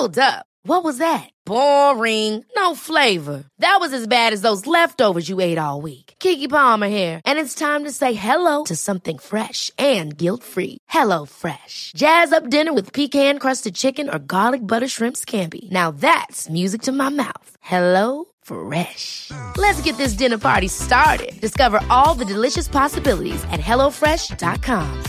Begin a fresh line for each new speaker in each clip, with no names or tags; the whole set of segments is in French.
Hold up. What was that? Boring. No flavor. That was as bad as those leftovers you ate all week. Kiki Palmer here, and it's time to say hello to something fresh and guilt-free. Hello Fresh. Jazz up dinner with pecan-crusted chicken or garlic butter shrimp scampi. Now that's music to my mouth. Hello Fresh. Let's get this dinner party started. Discover all the delicious possibilities at hellofresh.com.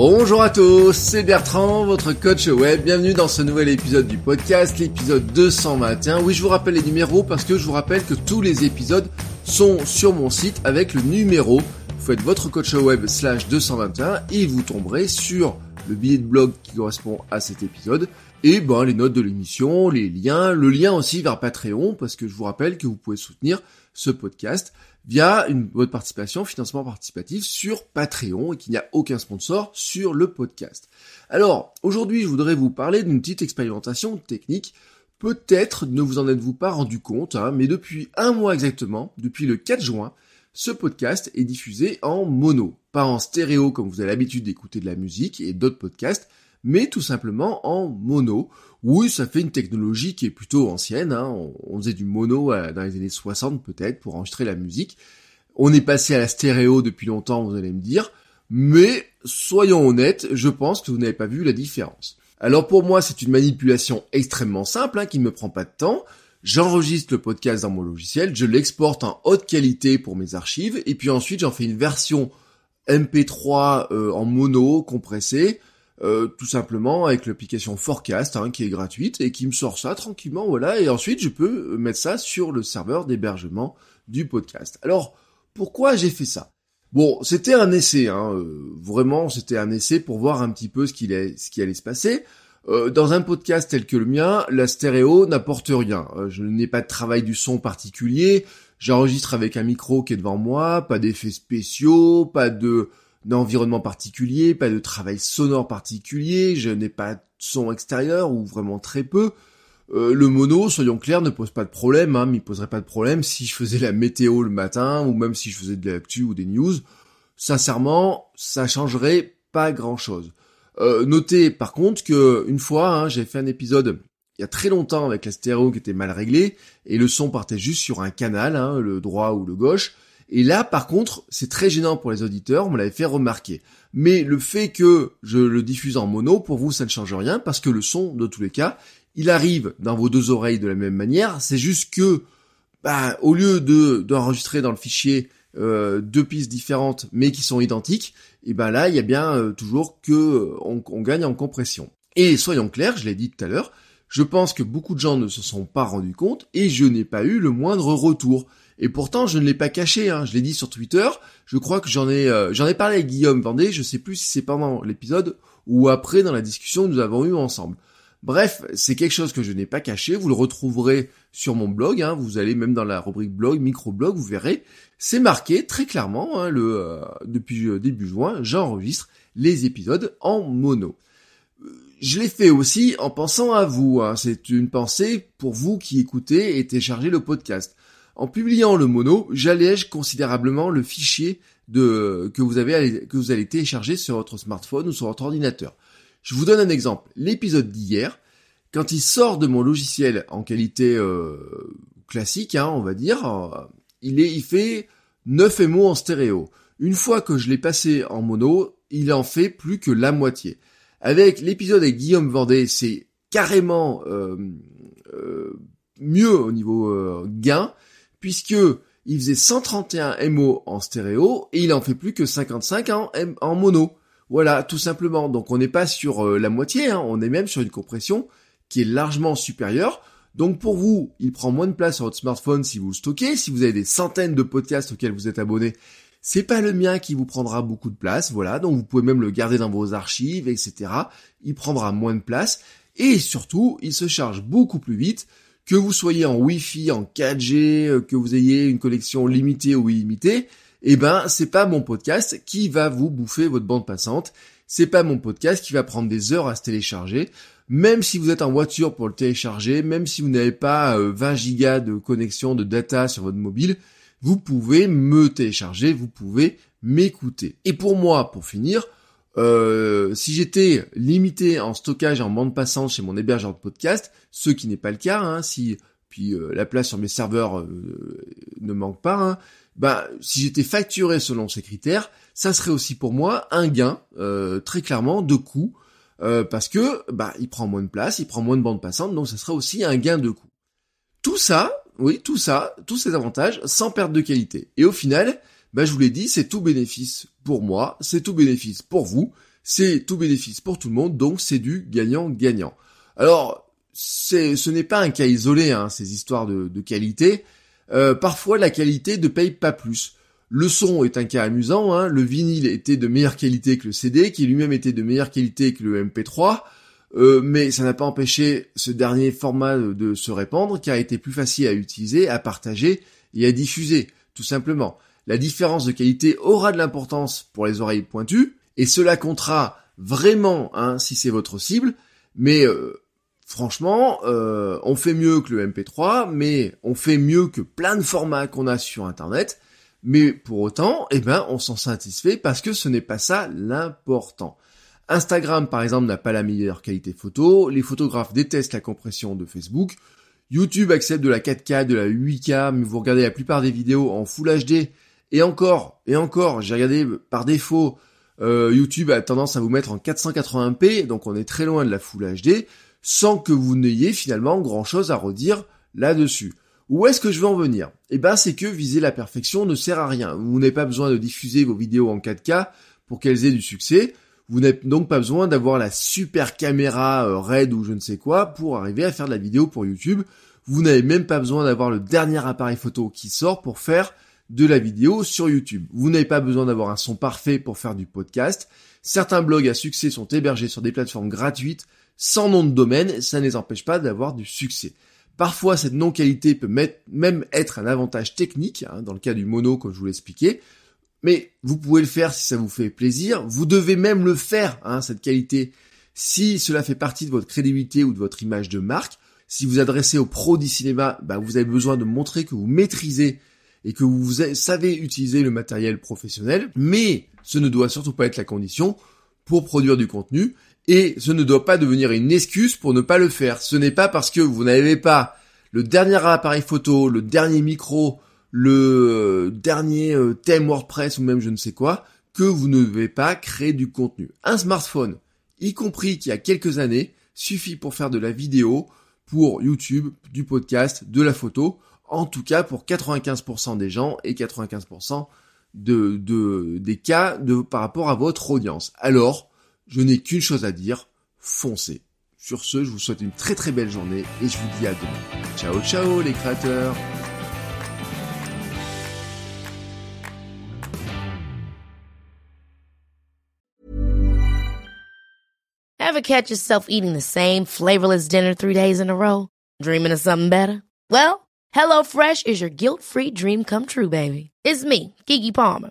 Bonjour à tous, c'est Bertrand, votre coach web. Bienvenue dans ce nouvel épisode du podcast, l'épisode 221. Oui, je vous rappelle les numéros parce que je vous rappelle que tous les épisodes sont sur mon site avec le numéro. Vous faites votre coach web slash 221 et vous tomberez sur le billet de blog qui correspond à cet épisode et ben les notes de l'émission, les liens, le lien aussi vers Patreon parce que je vous rappelle que vous pouvez soutenir ce podcast via une, votre participation, financement participatif sur Patreon et qu'il n'y a aucun sponsor sur le podcast. Alors, aujourd'hui, je voudrais vous parler d'une petite expérimentation technique. Peut-être ne vous en êtes-vous pas rendu compte, hein, mais depuis un mois exactement, depuis le 4 juin, ce podcast est diffusé en mono, pas en stéréo comme vous avez l'habitude d'écouter de la musique et d'autres podcasts, mais tout simplement en mono. Oui, ça fait une technologie qui est plutôt ancienne. Hein. On, faisait du mono euh, dans les années 60 peut-être pour enregistrer la musique. On est passé à la stéréo depuis longtemps, vous allez me dire. Mais soyons honnêtes, je pense que vous n'avez pas vu la différence. Alors pour moi, c'est une manipulation extrêmement simple, hein, qui ne me prend pas de temps. J'enregistre le podcast dans mon logiciel, je l'exporte en haute qualité pour mes archives, et puis ensuite j'en fais une version MP3 euh, en mono compressée euh, tout simplement avec l'application Forecast hein, qui est gratuite et qui me sort ça tranquillement, voilà, et ensuite je peux mettre ça sur le serveur d'hébergement du podcast. Alors, pourquoi j'ai fait ça? Bon, c'était un essai, hein, euh, vraiment c'était un essai pour voir un petit peu ce, qui allait se passer. Euh, dans un podcast tel que le mien, la stéréo n'apporte rien. je n'ai pas de travail du son particulier, j'enregistre avec un micro qui est devant moi, pas d'effets spéciaux, pas de d'environnement particulier, pas de travail sonore particulier, je n'ai pas de son extérieur ou vraiment très peu. Euh, le mono, soyons clairs, ne pose pas de problème, hein, il poserait pas de problème si je faisais la météo le matin ou même si je faisais de l'actu ou des news. Sincèrement, ça changerait pas grand chose. Euh, notez par contre que une fois, hein, j'ai fait un épisode il y a très longtemps avec la stéréo qui était mal réglée et le son partait juste sur un canal, hein, le droit ou le gauche. Et là, par contre, c'est très gênant pour les auditeurs, on me l'avait fait remarquer. Mais le fait que je le diffuse en mono, pour vous, ça ne change rien, parce que le son, de tous les cas, il arrive dans vos deux oreilles de la même manière. C'est juste que, bah, au lieu de d'enregistrer dans le fichier euh, deux pistes différentes, mais qui sont identiques, et ben là, il y a bien euh, toujours que euh, on, gagne en compression. Et soyons clairs, je l'ai dit tout à l'heure, je pense que beaucoup de gens ne se sont pas rendus compte, et je n'ai pas eu le moindre retour. Et pourtant, je ne l'ai pas caché, hein. je l'ai dit sur Twitter. Je crois que j'en ai, euh, j'en ai parlé avec Guillaume Vendée. Je sais plus si c'est pendant l'épisode ou après dans la discussion que nous avons eue ensemble. Bref, c'est quelque chose que je n'ai pas caché. Vous le retrouverez sur mon blog. Hein. Vous allez même dans la rubrique blog, micro-blog, vous verrez. C'est marqué très clairement. Hein, le euh, depuis euh, début juin, j'enregistre les épisodes en mono. Je l'ai fait aussi en pensant à vous. Hein. C'est une pensée pour vous qui écoutez et téléchargez le podcast. En publiant le mono, j'allège considérablement le fichier de, que, vous avez, que vous allez télécharger sur votre smartphone ou sur votre ordinateur. Je vous donne un exemple. L'épisode d'hier, quand il sort de mon logiciel en qualité euh, classique, hein, on va dire, euh, il, est, il fait 9 MO en stéréo. Une fois que je l'ai passé en mono, il en fait plus que la moitié. Avec l'épisode avec Guillaume Vendée, c'est carrément euh, mieux au niveau gain puisque il faisait 131 MO en stéréo et il en fait plus que 55 en, en mono. Voilà, tout simplement. Donc on n'est pas sur euh, la moitié, hein. on est même sur une compression qui est largement supérieure. Donc pour vous, il prend moins de place sur votre smartphone si vous le stockez. Si vous avez des centaines de podcasts auxquels vous êtes abonné, c'est pas le mien qui vous prendra beaucoup de place. Voilà, donc vous pouvez même le garder dans vos archives, etc. Il prendra moins de place et surtout, il se charge beaucoup plus vite que vous soyez en Wi-Fi, en 4G, euh, que vous ayez une collection limitée ou illimitée, eh ben, c'est pas mon podcast qui va vous bouffer votre bande passante. C'est pas mon podcast qui va prendre des heures à se télécharger. Même si vous êtes en voiture pour le télécharger, même si vous n'avez pas 20 euh, gigas de connexion de data sur votre mobile, vous pouvez me télécharger, vous pouvez m'écouter. Et pour moi, pour finir, euh, si j'étais limité en stockage et en bande passante chez mon hébergeur de podcast, ce qui n'est pas le cas, hein, si puis euh, la place sur mes serveurs euh, ne manque pas, hein, bah, si j'étais facturé selon ces critères, ça serait aussi pour moi un gain très clairement de coût parce que bah il prend moins de place, il prend moins de bande passante, donc ça serait aussi un gain de coût. Tout ça, oui, tout ça, tous ces avantages sans perte de qualité. Et au final, bah, je vous l'ai dit, c'est tout bénéfice pour moi, c'est tout bénéfice pour vous, c'est tout bénéfice pour tout le monde, donc c'est du gagnant-gagnant. Alors, ce n'est pas un cas isolé, hein, ces histoires de, qualité. Euh, parfois, la qualité ne paye pas plus. Le son est un cas amusant, hein. le vinyle était de meilleure qualité que le CD, qui lui-même était de meilleure qualité que le MP3, euh, mais ça n'a pas empêché ce dernier format de se répandre, qui a été plus facile à utiliser, à partager et à diffuser, tout simplement la différence de qualité aura de l'importance pour les oreilles pointues, et cela comptera vraiment hein, si c'est votre cible, mais euh, franchement, euh, on fait mieux que le MP3, mais on fait mieux que plein de formats qu'on a sur Internet, mais pour autant, eh ben, on s'en satisfait parce que ce n'est pas ça l'important. Instagram, par exemple, n'a pas la meilleure qualité photo, les photographes détestent la compression de Facebook, YouTube accepte de la 4K, de la 8K, mais vous regardez la plupart des vidéos en Full HD, et encore, et encore, j'ai regardé par défaut, euh, YouTube a tendance à vous mettre en 480p, donc on est très loin de la Full HD, sans que vous n'ayez finalement grand chose à redire là-dessus. Où est-ce que je veux en venir? Eh ben, c'est que viser la perfection ne sert à rien. Vous n'avez pas besoin de diffuser vos vidéos en 4K pour qu'elles aient du succès. Vous n'avez donc pas besoin d'avoir la super caméra euh, RED ou je ne sais quoi pour arriver à faire de la vidéo pour YouTube. Vous n'avez même pas besoin d'avoir le dernier appareil photo qui sort pour faire de la vidéo sur YouTube. Vous n'avez pas besoin d'avoir un son parfait pour faire du podcast. Certains blogs à succès sont hébergés sur des plateformes gratuites sans nom de domaine, ça ne les empêche pas d'avoir du succès. Parfois, cette non-qualité peut même être un avantage technique, hein, dans le cas du mono, comme je vous l'expliquais, mais vous pouvez le faire si ça vous fait plaisir. Vous devez même le faire, hein, cette qualité, si cela fait partie de votre crédibilité ou de votre image de marque. Si vous adressez aux pros du cinéma, bah, vous avez besoin de montrer que vous maîtrisez et que vous savez utiliser le matériel professionnel, mais ce ne doit surtout pas être la condition pour produire du contenu et ce ne doit pas devenir une excuse pour ne pas le faire. Ce n'est pas parce que vous n'avez pas le dernier appareil photo, le dernier micro, le dernier euh, thème WordPress ou même je ne sais quoi, que vous ne devez pas créer du contenu. Un smartphone, y compris qui a quelques années, suffit pour faire de la vidéo, pour YouTube, du podcast, de la photo en tout cas pour 95% des gens et 95% de, de, des cas par rapport à votre audience. Alors, je n'ai qu'une chose à dire, foncez. Sur ce, je vous souhaite une très très belle journée et je vous dis à demain. Ciao ciao les créateurs
Ever catch yourself eating the same flavorless dinner three days in a row? Dreaming of something better? Well, HelloFresh is your guilt-free dream come true, baby. It's me, Kiki Palmer.